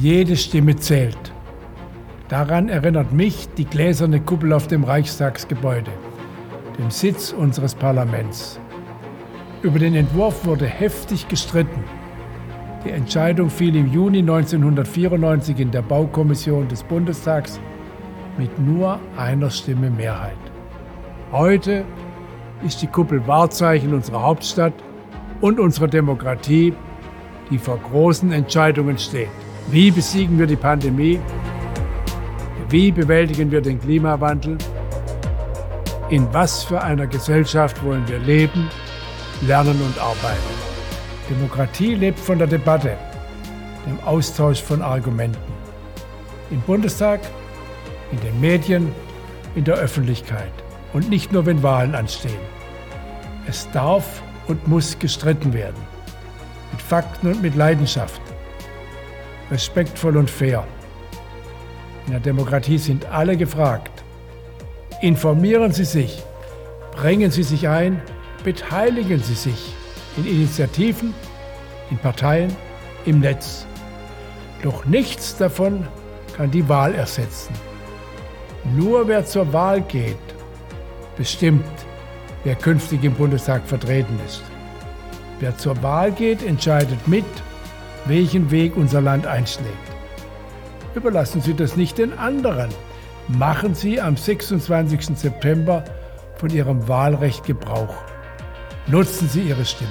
Jede Stimme zählt. Daran erinnert mich die gläserne Kuppel auf dem Reichstagsgebäude, dem Sitz unseres Parlaments. Über den Entwurf wurde heftig gestritten. Die Entscheidung fiel im Juni 1994 in der Baukommission des Bundestags mit nur einer Stimme Mehrheit. Heute ist die Kuppel Wahrzeichen unserer Hauptstadt und unserer Demokratie, die vor großen Entscheidungen steht. Wie besiegen wir die Pandemie? Wie bewältigen wir den Klimawandel? In was für einer Gesellschaft wollen wir leben, lernen und arbeiten? Demokratie lebt von der Debatte, dem Austausch von Argumenten. Im Bundestag, in den Medien, in der Öffentlichkeit und nicht nur, wenn Wahlen anstehen. Es darf und muss gestritten werden. Mit Fakten und mit Leidenschaft. Respektvoll und fair. In der Demokratie sind alle gefragt. Informieren Sie sich, bringen Sie sich ein, beteiligen Sie sich in Initiativen, in Parteien, im Netz. Doch nichts davon kann die Wahl ersetzen. Nur wer zur Wahl geht, bestimmt, wer künftig im Bundestag vertreten ist. Wer zur Wahl geht, entscheidet mit, welchen Weg unser Land einschlägt. Überlassen Sie das nicht den anderen. Machen Sie am 26. September von Ihrem Wahlrecht Gebrauch. Nutzen Sie Ihre Stimme.